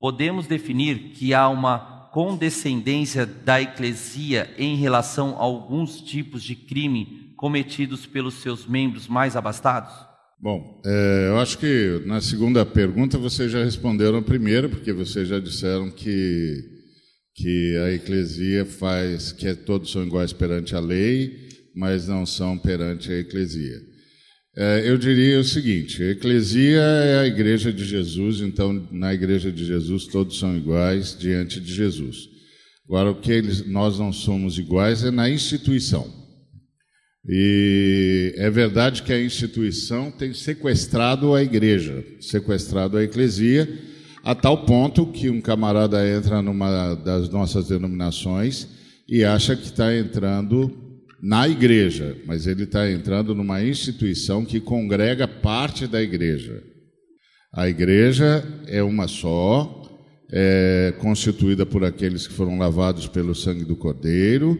podemos definir que há uma condescendência da eclesia em relação a alguns tipos de crime cometidos pelos seus membros mais abastados? Bom, é, eu acho que na segunda pergunta vocês já responderam a primeira, porque vocês já disseram que, que a eclesia faz que todos são iguais perante a lei, mas não são perante a eclesia. É, eu diria o seguinte: a eclesia é a igreja de Jesus, então na igreja de Jesus todos são iguais diante de Jesus. Agora, o que eles, nós não somos iguais é na instituição. E é verdade que a instituição tem sequestrado a igreja, sequestrado a eclesia, a tal ponto que um camarada entra numa das nossas denominações e acha que está entrando na igreja, mas ele está entrando numa instituição que congrega parte da igreja. A igreja é uma só, é constituída por aqueles que foram lavados pelo sangue do Cordeiro,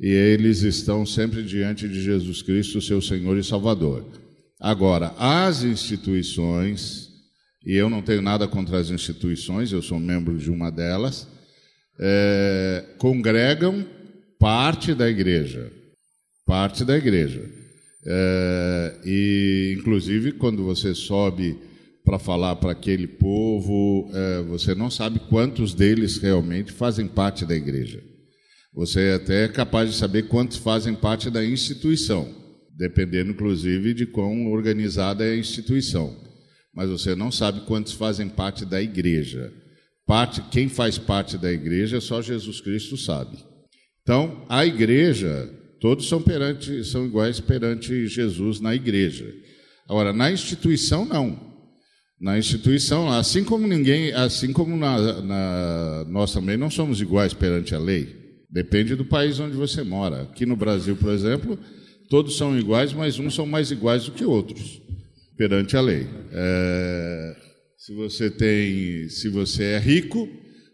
e eles estão sempre diante de Jesus Cristo, seu Senhor e Salvador. Agora, as instituições, e eu não tenho nada contra as instituições, eu sou membro de uma delas, é, congregam parte da igreja parte da igreja. É, e, inclusive, quando você sobe para falar para aquele povo, é, você não sabe quantos deles realmente fazem parte da igreja. Você é até é capaz de saber quantos fazem parte da instituição, dependendo, inclusive, de quão organizada é a instituição. Mas você não sabe quantos fazem parte da igreja. Parte, quem faz parte da igreja, só Jesus Cristo sabe. Então, a igreja Todos são perante, são iguais perante Jesus na igreja. Agora, na instituição não. Na instituição, assim como ninguém, assim como na, na, nós também não somos iguais perante a lei. Depende do país onde você mora. Aqui no Brasil, por exemplo, todos são iguais, mas uns são mais iguais do que outros perante a lei. É, se você tem, se você é rico,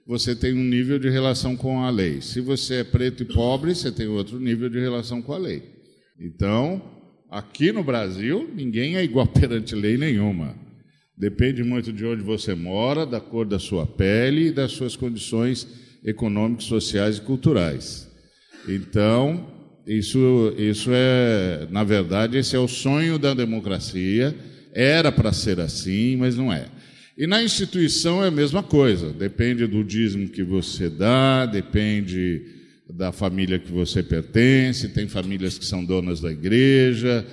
você tem um nível de relação com a lei. Se você é preto e pobre, você tem outro nível de relação com a lei. Então, aqui no Brasil, ninguém é igual perante lei nenhuma. Depende muito de onde você mora, da cor da sua pele e das suas condições econômicas, sociais e culturais. Então, isso, isso é, na verdade, esse é o sonho da democracia. Era para ser assim, mas não é. E na instituição é a mesma coisa, depende do dízimo que você dá, depende da família que você pertence, tem famílias que são donas da igreja,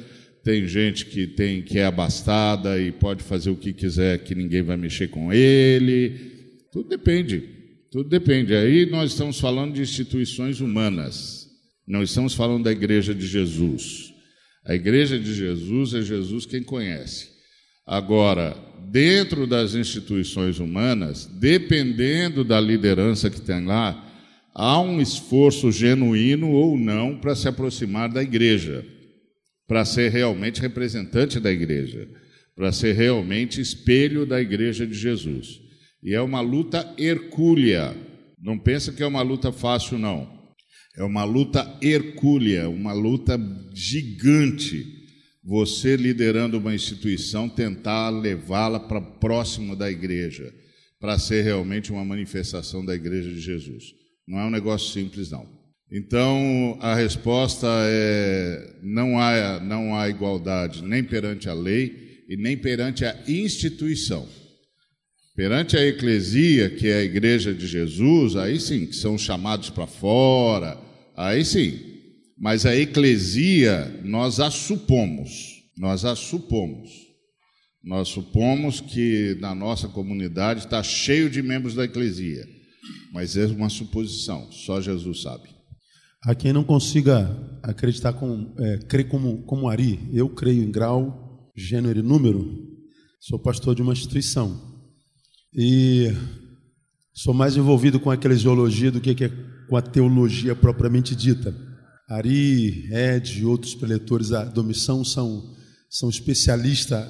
tem gente que tem que é abastada e pode fazer o que quiser que ninguém vai mexer com ele. Tudo depende. Tudo depende. Aí nós estamos falando de instituições humanas. Não estamos falando da igreja de Jesus. A igreja de Jesus é Jesus quem conhece. Agora, dentro das instituições humanas, dependendo da liderança que tem lá, há um esforço genuíno ou não para se aproximar da igreja, para ser realmente representante da igreja, para ser realmente espelho da igreja de Jesus. E é uma luta hercúlea. Não pensa que é uma luta fácil, não. É uma luta hercúlea, uma luta gigante você liderando uma instituição, tentar levá-la para próximo da igreja, para ser realmente uma manifestação da igreja de Jesus. Não é um negócio simples, não. Então, a resposta é: não há, não há igualdade nem perante a lei e nem perante a instituição. Perante a eclesia, que é a igreja de Jesus, aí sim, que são chamados para fora, aí sim, mas a eclesia nós a supomos, nós a supomos. Nós supomos que na nossa comunidade está cheio de membros da eclesia, mas é uma suposição, só Jesus sabe. A quem não consiga acreditar, com, é, crer como, como Ari, eu creio em grau, gênero e número, sou pastor de uma instituição e sou mais envolvido com a eclesiologia do que com a teologia propriamente dita. Ari, Ed e outros preletores da missão são, são especialistas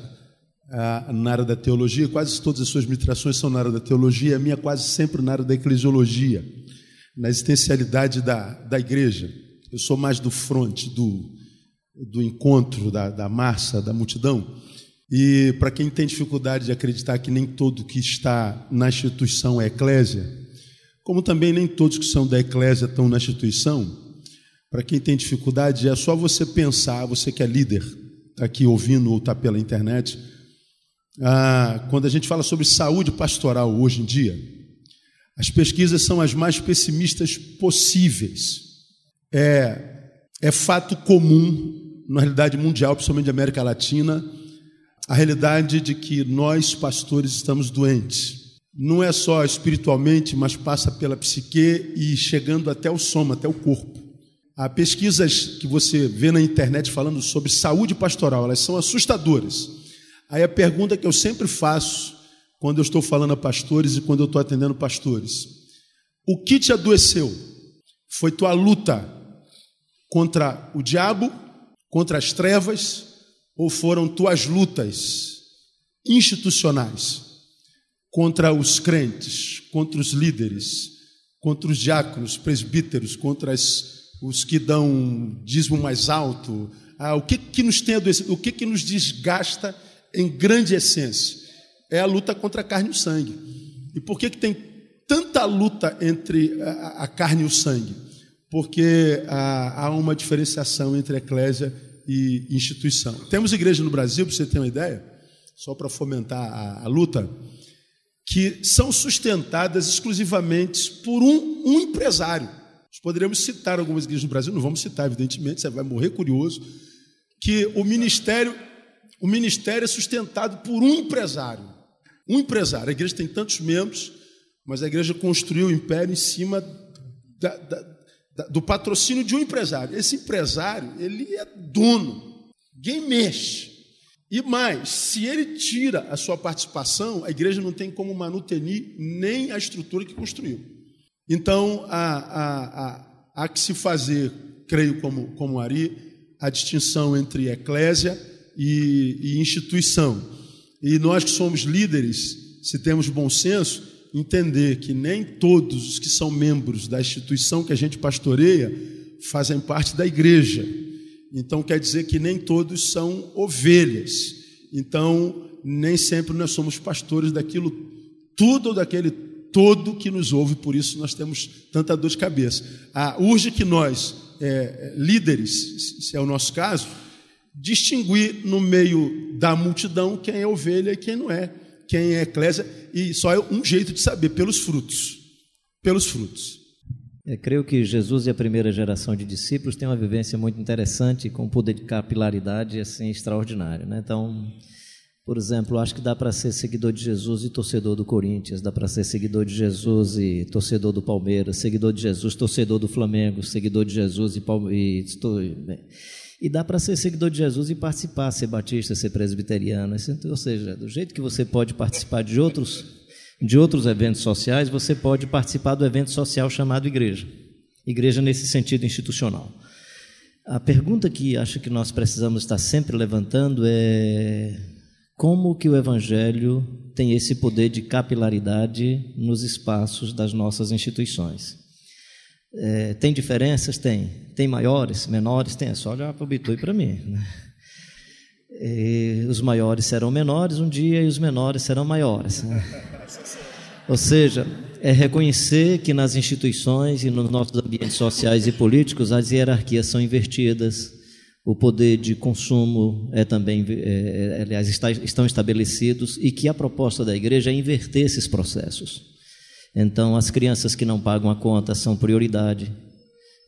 ah, na área da teologia, quase todas as suas ministrações são na área da teologia, a minha quase sempre na área da eclesiologia, na existencialidade da, da igreja. Eu sou mais do fronte, do, do encontro, da, da massa, da multidão. E para quem tem dificuldade de acreditar que nem todo que está na instituição é eclésia, como também nem todos que são da eclésia estão na instituição, para quem tem dificuldade, é só você pensar, você que é líder, está aqui ouvindo ou está pela internet, ah, quando a gente fala sobre saúde pastoral hoje em dia, as pesquisas são as mais pessimistas possíveis. É, é fato comum, na realidade mundial, principalmente da América Latina, a realidade de que nós, pastores, estamos doentes. Não é só espiritualmente, mas passa pela psique e chegando até o soma, até o corpo. Há pesquisas que você vê na internet falando sobre saúde pastoral, elas são assustadoras. Aí a pergunta que eu sempre faço quando eu estou falando a pastores e quando eu estou atendendo pastores: o que te adoeceu? Foi tua luta contra o diabo, contra as trevas, ou foram tuas lutas institucionais contra os crentes, contra os líderes, contra os diáconos, presbíteros, contra as, os que dão dízimo mais alto? Ah, o que, que nos tem? O que, que nos desgasta em grande essência? é a luta contra a carne e o sangue. E por que, que tem tanta luta entre a, a carne e o sangue? Porque há, há uma diferenciação entre eclésia e instituição. Temos igreja no Brasil, para você ter uma ideia, só para fomentar a, a, luta, que são sustentadas exclusivamente por um, um empresário. Nós poderíamos citar algumas igrejas no Brasil, não vamos citar, evidentemente, você vai morrer curioso, que o ministério, o ministério é sustentado por um empresário. Um empresário, a igreja tem tantos membros, mas a igreja construiu o império em cima da, da, da, do patrocínio de um empresário. Esse empresário, ele é dono, ninguém mexe. E mais, se ele tira a sua participação, a igreja não tem como manutenir nem a estrutura que construiu. Então, há, há, há, há que se fazer, creio como, como Ari, a distinção entre eclésia e, e instituição. E nós que somos líderes, se temos bom senso, entender que nem todos os que são membros da instituição que a gente pastoreia fazem parte da igreja. Então quer dizer que nem todos são ovelhas. Então nem sempre nós somos pastores daquilo tudo ou daquele todo que nos ouve, por isso nós temos tanta dor de cabeça. Ah, urge que nós, é, líderes, se é o nosso caso, distinguir no meio da multidão quem é ovelha e quem não é, quem é eclésia, e só é um jeito de saber, pelos frutos. Pelos frutos. Creio que Jesus e a primeira geração de discípulos têm uma vivência muito interessante, com poder de capilaridade assim, extraordinário. Né? Então, por exemplo, acho que dá para ser seguidor de Jesus e torcedor do Corinthians, dá para ser seguidor de Jesus e torcedor do Palmeiras, seguidor de Jesus, torcedor do Flamengo, seguidor de Jesus e, Palmeiras. E dá para ser seguidor de Jesus e participar, ser batista, ser presbiteriano. Ou seja, do jeito que você pode participar de outros, de outros eventos sociais, você pode participar do evento social chamado igreja. Igreja nesse sentido institucional. A pergunta que acho que nós precisamos estar sempre levantando é como que o evangelho tem esse poder de capilaridade nos espaços das nossas instituições. É, tem diferenças? Tem. Tem maiores, menores? Tem. É só olhar para o Bitu e para mim. Né? E os maiores serão menores um dia e os menores serão maiores. Né? Ou seja, é reconhecer que nas instituições e nos nossos ambientes sociais e políticos as hierarquias são invertidas, o poder de consumo é também, é, é aliás, está, estão estabelecidos e que a proposta da igreja é inverter esses processos. Então, as crianças que não pagam a conta são prioridade,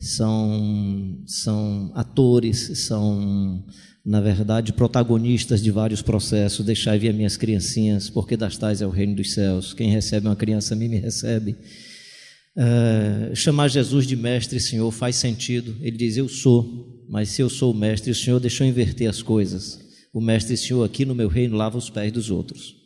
são, são atores, são, na verdade, protagonistas de vários processos. Deixai vir minhas criancinhas, porque das tais é o reino dos céus. Quem recebe uma criança a mim me recebe. Uh, chamar Jesus de mestre, Senhor, faz sentido. Ele diz: Eu sou, mas se eu sou o mestre, o Senhor deixou inverter as coisas. O mestre, Senhor, aqui no meu reino, lava os pés dos outros.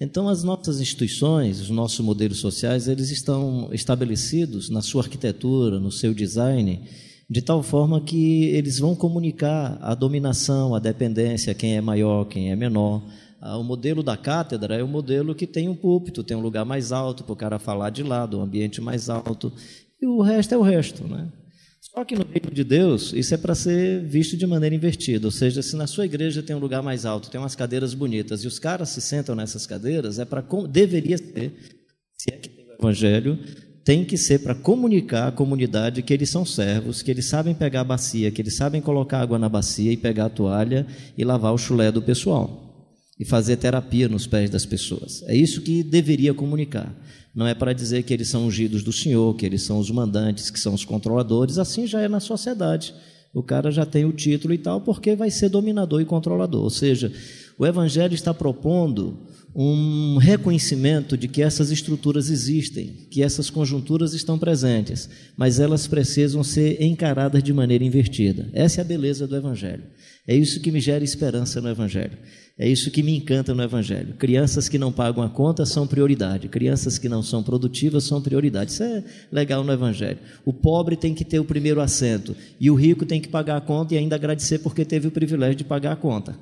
Então, as nossas instituições, os nossos modelos sociais, eles estão estabelecidos na sua arquitetura, no seu design, de tal forma que eles vão comunicar a dominação, a dependência, quem é maior, quem é menor. Ah, o modelo da cátedra é o modelo que tem um púlpito, tem um lugar mais alto para o cara falar de lado, um ambiente mais alto, e o resto é o resto, né? Só que no reino de Deus, isso é para ser visto de maneira invertida. Ou seja, se na sua igreja tem um lugar mais alto, tem umas cadeiras bonitas, e os caras se sentam nessas cadeiras, é para deveria ser, se é que tem o evangelho, tem que ser para comunicar à comunidade que eles são servos, que eles sabem pegar a bacia, que eles sabem colocar água na bacia e pegar a toalha e lavar o chulé do pessoal e fazer terapia nos pés das pessoas. É isso que deveria comunicar. Não é para dizer que eles são ungidos do Senhor, que eles são os mandantes, que são os controladores, assim já é na sociedade. O cara já tem o título e tal, porque vai ser dominador e controlador. Ou seja, o Evangelho está propondo um reconhecimento de que essas estruturas existem, que essas conjunturas estão presentes, mas elas precisam ser encaradas de maneira invertida. Essa é a beleza do Evangelho. É isso que me gera esperança no Evangelho. É isso que me encanta no Evangelho. Crianças que não pagam a conta são prioridade. Crianças que não são produtivas são prioridade. Isso é legal no Evangelho. O pobre tem que ter o primeiro assento e o rico tem que pagar a conta e ainda agradecer porque teve o privilégio de pagar a conta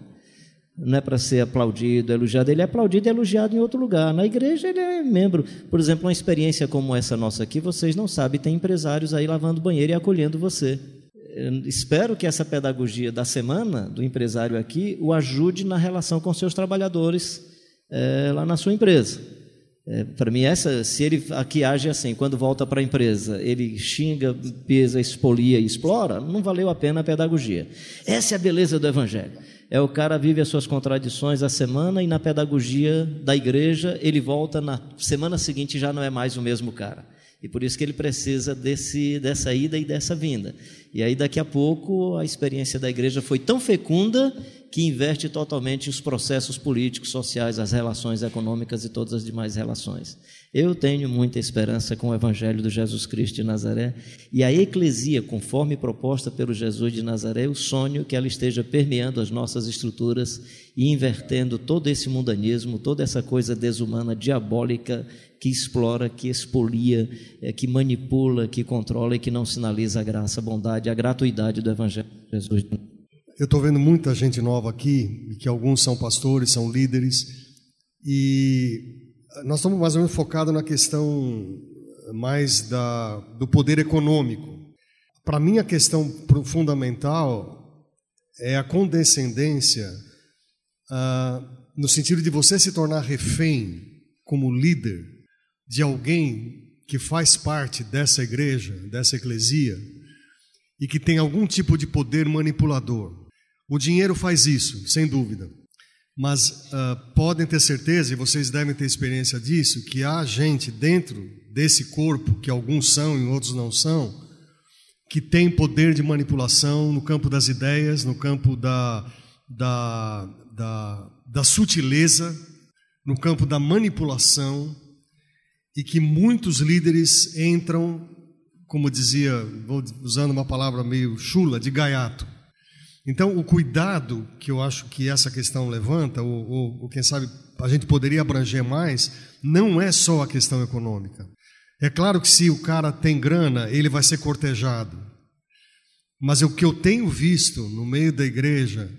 não é para ser aplaudido, elogiado, ele é aplaudido e elogiado em outro lugar. Na igreja ele é membro. Por exemplo, uma experiência como essa nossa aqui, vocês não sabem, tem empresários aí lavando banheiro e acolhendo você. Eu espero que essa pedagogia da semana do empresário aqui o ajude na relação com seus trabalhadores é, lá na sua empresa. É, para mim, essa, se ele aqui age assim, quando volta para a empresa, ele xinga, pesa, expolia e explora, não valeu a pena a pedagogia. Essa é a beleza do Evangelho é o cara vive as suas contradições a semana e na pedagogia da igreja ele volta na semana seguinte já não é mais o mesmo cara. E por isso que ele precisa desse, dessa ida e dessa vinda. E aí daqui a pouco a experiência da igreja foi tão fecunda que inverte totalmente os processos políticos, sociais, as relações econômicas e todas as demais relações. Eu tenho muita esperança com o Evangelho de Jesus Cristo de Nazaré e a eclesia, conforme proposta pelo Jesus de Nazaré, o sonho que ela esteja permeando as nossas estruturas e invertendo todo esse mundanismo, toda essa coisa desumana, diabólica, que explora, que expolia, é, que manipula, que controla e que não sinaliza a graça, a bondade, a gratuidade do Evangelho de Jesus. Eu estou vendo muita gente nova aqui, que alguns são pastores, são líderes, e nós estamos mais ou menos focados na questão mais da, do poder econômico. Para mim, a questão fundamental é a condescendência, ah, no sentido de você se tornar refém, como líder, de alguém que faz parte dessa igreja, dessa eclesia, e que tem algum tipo de poder manipulador. O dinheiro faz isso, sem dúvida. Mas uh, podem ter certeza, e vocês devem ter experiência disso, que há gente dentro desse corpo, que alguns são e outros não são, que tem poder de manipulação no campo das ideias, no campo da, da, da, da sutileza, no campo da manipulação, e que muitos líderes entram, como dizia, vou usando uma palavra meio chula, de gaiato então, o cuidado que eu acho que essa questão levanta, ou, ou, ou quem sabe a gente poderia abranger mais, não é só a questão econômica. É claro que se o cara tem grana, ele vai ser cortejado. Mas o que eu tenho visto no meio da igreja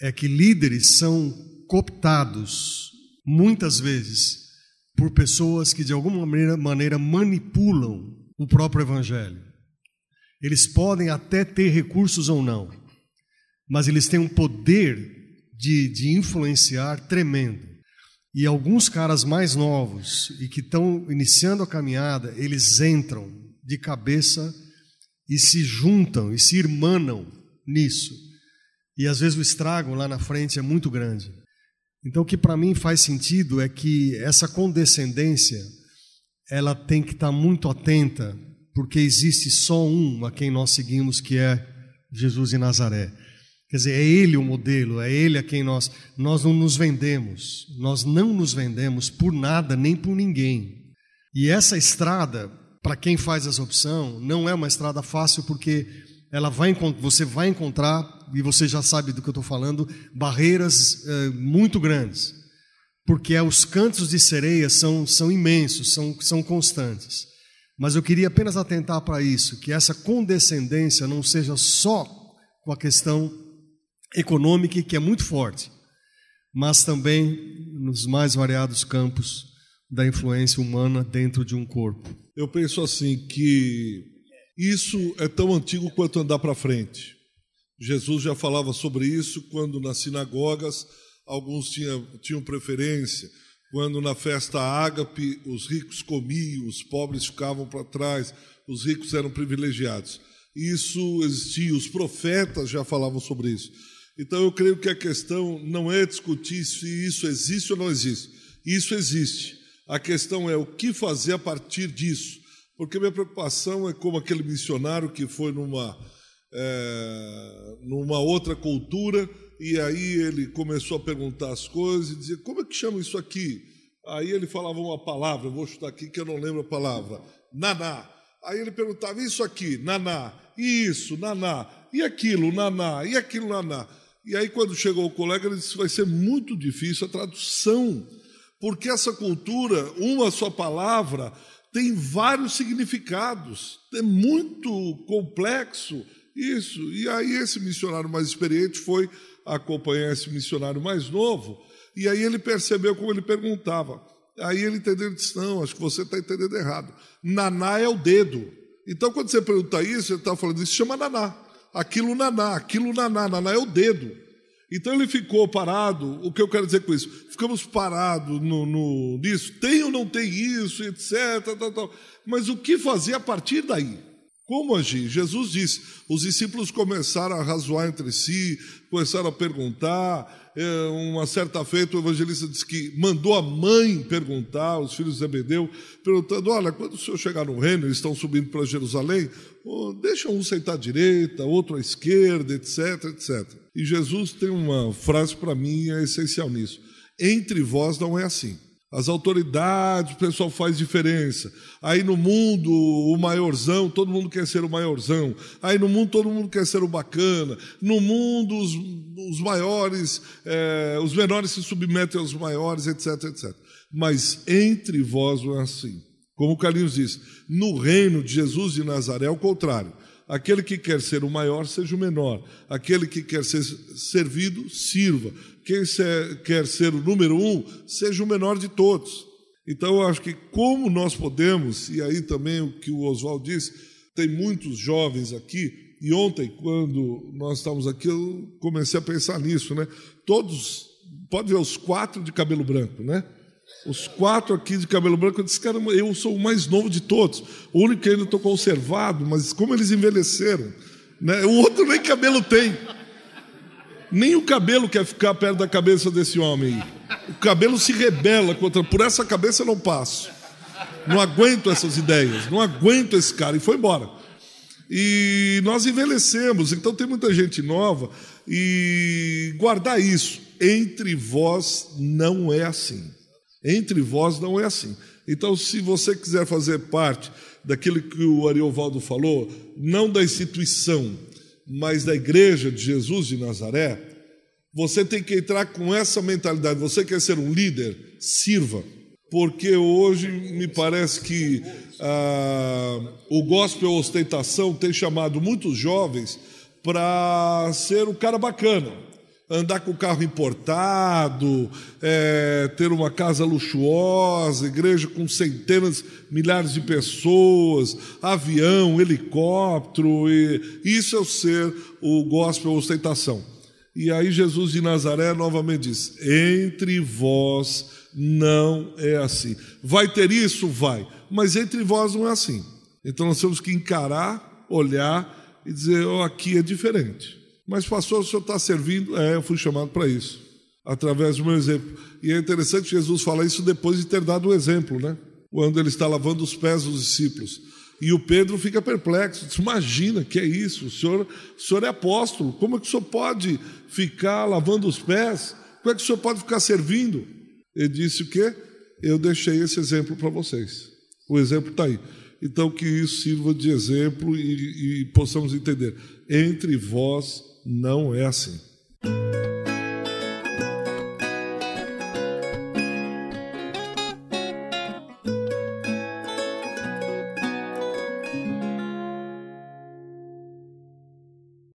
é que líderes são cooptados, muitas vezes, por pessoas que de alguma maneira, maneira manipulam o próprio evangelho. Eles podem até ter recursos ou não mas eles têm um poder de, de influenciar tremendo. E alguns caras mais novos e que estão iniciando a caminhada, eles entram de cabeça e se juntam e se irmanam nisso. E às vezes o estrago lá na frente é muito grande. Então o que para mim faz sentido é que essa condescendência ela tem que estar tá muito atenta, porque existe só um a quem nós seguimos que é Jesus de Nazaré. Quer dizer, é Ele o modelo, é Ele a quem nós, nós não nos vendemos, nós não nos vendemos por nada nem por ninguém. E essa estrada, para quem faz essa opção, não é uma estrada fácil porque ela vai, você vai encontrar, e você já sabe do que eu estou falando, barreiras é, muito grandes. Porque é, os cantos de sereia são, são imensos, são, são constantes. Mas eu queria apenas atentar para isso, que essa condescendência não seja só com a questão econômica que é muito forte, mas também nos mais variados campos da influência humana dentro de um corpo. Eu penso assim que Isso é tão antigo quanto andar para frente. Jesus já falava sobre isso quando nas sinagogas alguns tinham, tinham preferência, quando na festa ágape os ricos comiam, os pobres ficavam para trás, os ricos eram privilegiados. Isso existia, os profetas já falavam sobre isso. Então eu creio que a questão não é discutir se isso existe ou não existe. Isso existe. A questão é o que fazer a partir disso. Porque minha preocupação é como aquele missionário que foi numa, é, numa outra cultura e aí ele começou a perguntar as coisas e dizia: como é que chama isso aqui? Aí ele falava uma palavra, vou chutar aqui que eu não lembro a palavra: naná. Aí ele perguntava: isso aqui, naná, e isso, naná, e aquilo, naná, e aquilo, naná. E aí, quando chegou o colega, ele disse: vai ser muito difícil a tradução, porque essa cultura, uma só palavra, tem vários significados, é muito complexo isso. E aí, esse missionário mais experiente foi acompanhar esse missionário mais novo, e aí ele percebeu como ele perguntava. Aí ele entendeu e disse: Não, acho que você está entendendo errado. Naná é o dedo. Então, quando você pergunta isso, ele está falando isso, chama naná. Aquilo naná, aquilo naná, naná é o dedo. Então ele ficou parado. O que eu quero dizer com isso? Ficamos parados no, no, nisso. Tem ou não tem isso, etc. Tal, tal. Mas o que fazer a partir daí? Como agir? Jesus disse: os discípulos começaram a razoar entre si, começaram a perguntar. É, uma certa feita, o evangelista disse que mandou a mãe perguntar, os filhos de Zebedeu, perguntando: Olha, quando o senhor chegar no reino, eles estão subindo para Jerusalém, deixa um sentar à direita, outro à esquerda, etc, etc. E Jesus tem uma frase para mim é essencial nisso: Entre vós não é assim. As autoridades, o pessoal faz diferença. Aí no mundo, o maiorzão, todo mundo quer ser o maiorzão. Aí no mundo, todo mundo quer ser o bacana. No mundo, os, os maiores, é, os menores se submetem aos maiores, etc, etc. Mas entre vós não é assim. Como o Carlinhos disse, no reino de Jesus de Nazaré é o contrário. Aquele que quer ser o maior, seja o menor. Aquele que quer ser servido, sirva. Quem quer ser o número um, seja o menor de todos. Então, eu acho que como nós podemos, e aí também o que o Oswaldo disse, tem muitos jovens aqui, e ontem, quando nós estávamos aqui, eu comecei a pensar nisso, né? Todos, pode ver os quatro de cabelo branco, né? Os quatro aqui de cabelo branco, eu disse, cara, eu sou o mais novo de todos. O único que ainda estou conservado, mas como eles envelheceram. Né? O outro nem cabelo tem. Nem o cabelo quer ficar perto da cabeça desse homem. O cabelo se rebela contra. Por essa cabeça eu não passo. Não aguento essas ideias. Não aguento esse cara. E foi embora. E nós envelhecemos. Então tem muita gente nova. E guardar isso. Entre vós não é assim. Entre vós não é assim. Então, se você quiser fazer parte daquilo que o Ariovaldo falou, não da instituição, mas da igreja de Jesus de Nazaré, você tem que entrar com essa mentalidade. Você quer ser um líder? Sirva. Porque hoje me parece que ah, o gospel ostentação tem chamado muitos jovens para ser o cara bacana andar com carro importado, é, ter uma casa luxuosa, igreja com centenas, milhares de pessoas, avião, helicóptero, e isso é o ser o gospel a ostentação. E aí Jesus de Nazaré novamente diz: entre vós não é assim. Vai ter isso? Vai, mas entre vós não é assim. Então nós temos que encarar, olhar e dizer: oh, aqui é diferente. Mas, pastor, o senhor está servindo? É, eu fui chamado para isso, através do meu exemplo. E é interessante Jesus falar isso depois de ter dado o exemplo, né? Quando ele está lavando os pés dos discípulos. E o Pedro fica perplexo, diz, imagina que é isso, o senhor, o senhor é apóstolo, como é que o senhor pode ficar lavando os pés? Como é que o senhor pode ficar servindo? Ele disse o quê? Eu deixei esse exemplo para vocês. O exemplo está aí. Então, que isso sirva de exemplo e, e possamos entender. Entre vós não é assim.